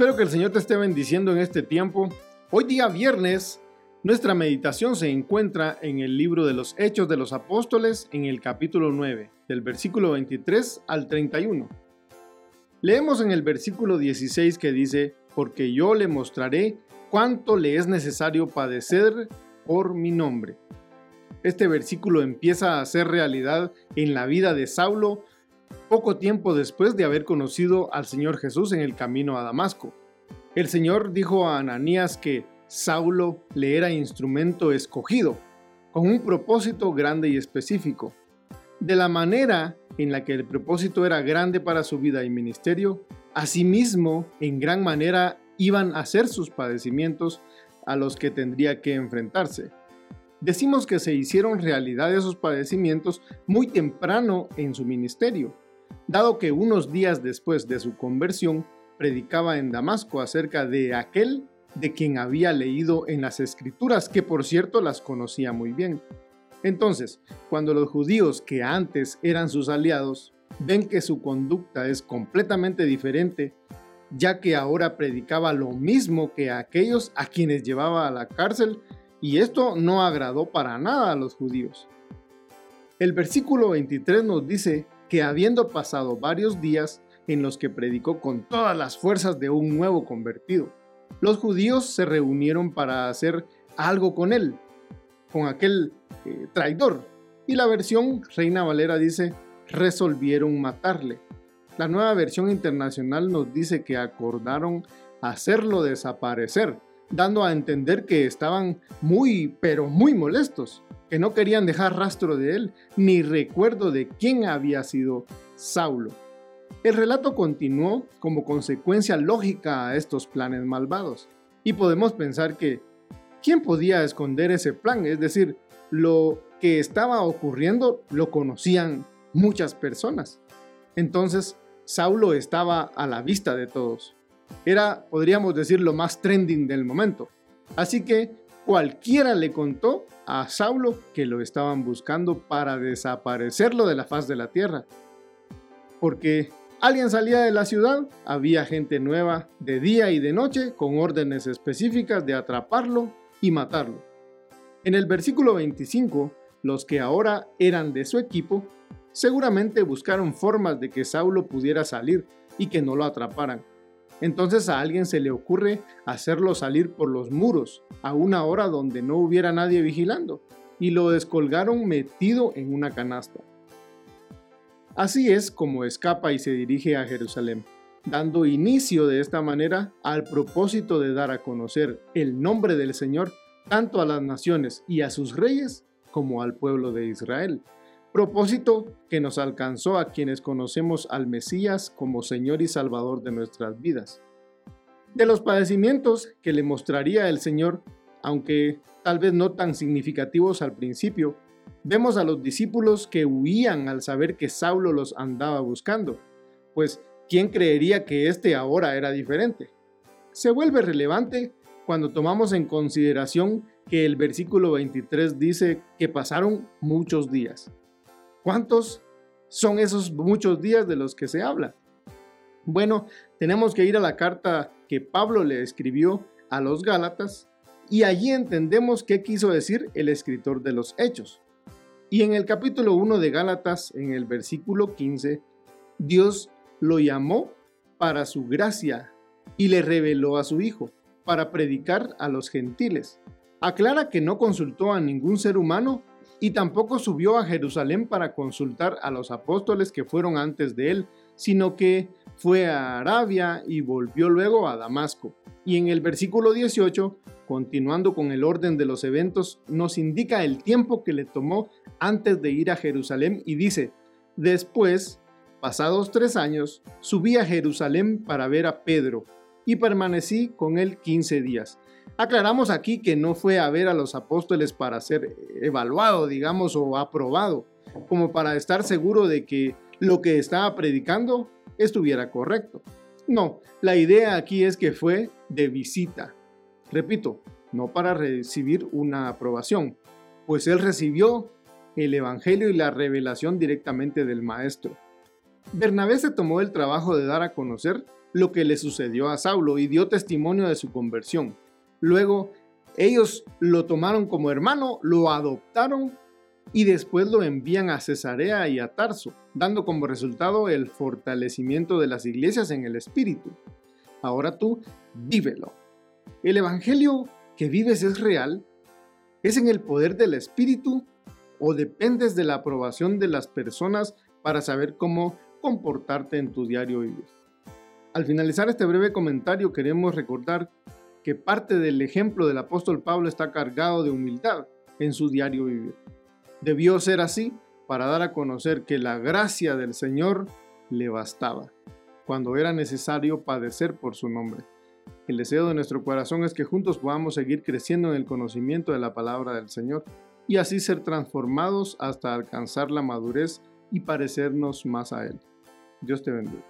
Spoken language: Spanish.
Espero que el Señor te esté bendiciendo en este tiempo. Hoy día viernes, nuestra meditación se encuentra en el libro de los Hechos de los Apóstoles en el capítulo 9, del versículo 23 al 31. Leemos en el versículo 16 que dice, porque yo le mostraré cuánto le es necesario padecer por mi nombre. Este versículo empieza a ser realidad en la vida de Saulo poco tiempo después de haber conocido al Señor Jesús en el camino a Damasco. El Señor dijo a Ananías que Saulo le era instrumento escogido, con un propósito grande y específico. De la manera en la que el propósito era grande para su vida y ministerio, asimismo, en gran manera iban a ser sus padecimientos a los que tendría que enfrentarse. Decimos que se hicieron realidad esos padecimientos muy temprano en su ministerio, dado que unos días después de su conversión predicaba en Damasco acerca de aquel de quien había leído en las escrituras, que por cierto las conocía muy bien. Entonces, cuando los judíos que antes eran sus aliados ven que su conducta es completamente diferente, ya que ahora predicaba lo mismo que aquellos a quienes llevaba a la cárcel, y esto no agradó para nada a los judíos. El versículo 23 nos dice que habiendo pasado varios días en los que predicó con todas las fuerzas de un nuevo convertido, los judíos se reunieron para hacer algo con él, con aquel eh, traidor. Y la versión Reina Valera dice, resolvieron matarle. La nueva versión internacional nos dice que acordaron hacerlo desaparecer, dando a entender que estaban muy, pero muy molestos que no querían dejar rastro de él, ni recuerdo de quién había sido Saulo. El relato continuó como consecuencia lógica a estos planes malvados, y podemos pensar que, ¿quién podía esconder ese plan? Es decir, lo que estaba ocurriendo lo conocían muchas personas. Entonces, Saulo estaba a la vista de todos. Era, podríamos decir, lo más trending del momento. Así que cualquiera le contó a Saulo que lo estaban buscando para desaparecerlo de la faz de la tierra. Porque alguien salía de la ciudad, había gente nueva de día y de noche con órdenes específicas de atraparlo y matarlo. En el versículo 25, los que ahora eran de su equipo, seguramente buscaron formas de que Saulo pudiera salir y que no lo atraparan. Entonces a alguien se le ocurre hacerlo salir por los muros a una hora donde no hubiera nadie vigilando y lo descolgaron metido en una canasta. Así es como escapa y se dirige a Jerusalén, dando inicio de esta manera al propósito de dar a conocer el nombre del Señor tanto a las naciones y a sus reyes como al pueblo de Israel propósito que nos alcanzó a quienes conocemos al Mesías como Señor y Salvador de nuestras vidas. De los padecimientos que le mostraría el Señor, aunque tal vez no tan significativos al principio, vemos a los discípulos que huían al saber que Saulo los andaba buscando, pues ¿quién creería que este ahora era diferente? Se vuelve relevante cuando tomamos en consideración que el versículo 23 dice que pasaron muchos días. ¿Cuántos son esos muchos días de los que se habla? Bueno, tenemos que ir a la carta que Pablo le escribió a los Gálatas y allí entendemos qué quiso decir el escritor de los Hechos. Y en el capítulo 1 de Gálatas, en el versículo 15, Dios lo llamó para su gracia y le reveló a su Hijo para predicar a los gentiles. Aclara que no consultó a ningún ser humano y tampoco subió a Jerusalén para consultar a los apóstoles que fueron antes de él, sino que fue a Arabia y volvió luego a Damasco. Y en el versículo 18, continuando con el orden de los eventos, nos indica el tiempo que le tomó antes de ir a Jerusalén y dice, después, pasados tres años, subí a Jerusalén para ver a Pedro, y permanecí con él 15 días. Aclaramos aquí que no fue a ver a los apóstoles para ser evaluado, digamos, o aprobado, como para estar seguro de que lo que estaba predicando estuviera correcto. No, la idea aquí es que fue de visita. Repito, no para recibir una aprobación, pues él recibió el Evangelio y la revelación directamente del Maestro. Bernabé se tomó el trabajo de dar a conocer lo que le sucedió a Saulo y dio testimonio de su conversión. Luego, ellos lo tomaron como hermano, lo adoptaron y después lo envían a Cesarea y a Tarso, dando como resultado el fortalecimiento de las iglesias en el Espíritu. Ahora tú, vívelo. El Evangelio que vives es real, es en el poder del Espíritu o dependes de la aprobación de las personas para saber cómo comportarte en tu diario vivir. Al finalizar este breve comentario queremos recordar que parte del ejemplo del apóstol Pablo está cargado de humildad en su diario vivir. Debió ser así para dar a conocer que la gracia del Señor le bastaba, cuando era necesario padecer por su nombre. El deseo de nuestro corazón es que juntos podamos seguir creciendo en el conocimiento de la palabra del Señor y así ser transformados hasta alcanzar la madurez y parecernos más a Él. Dios te bendiga.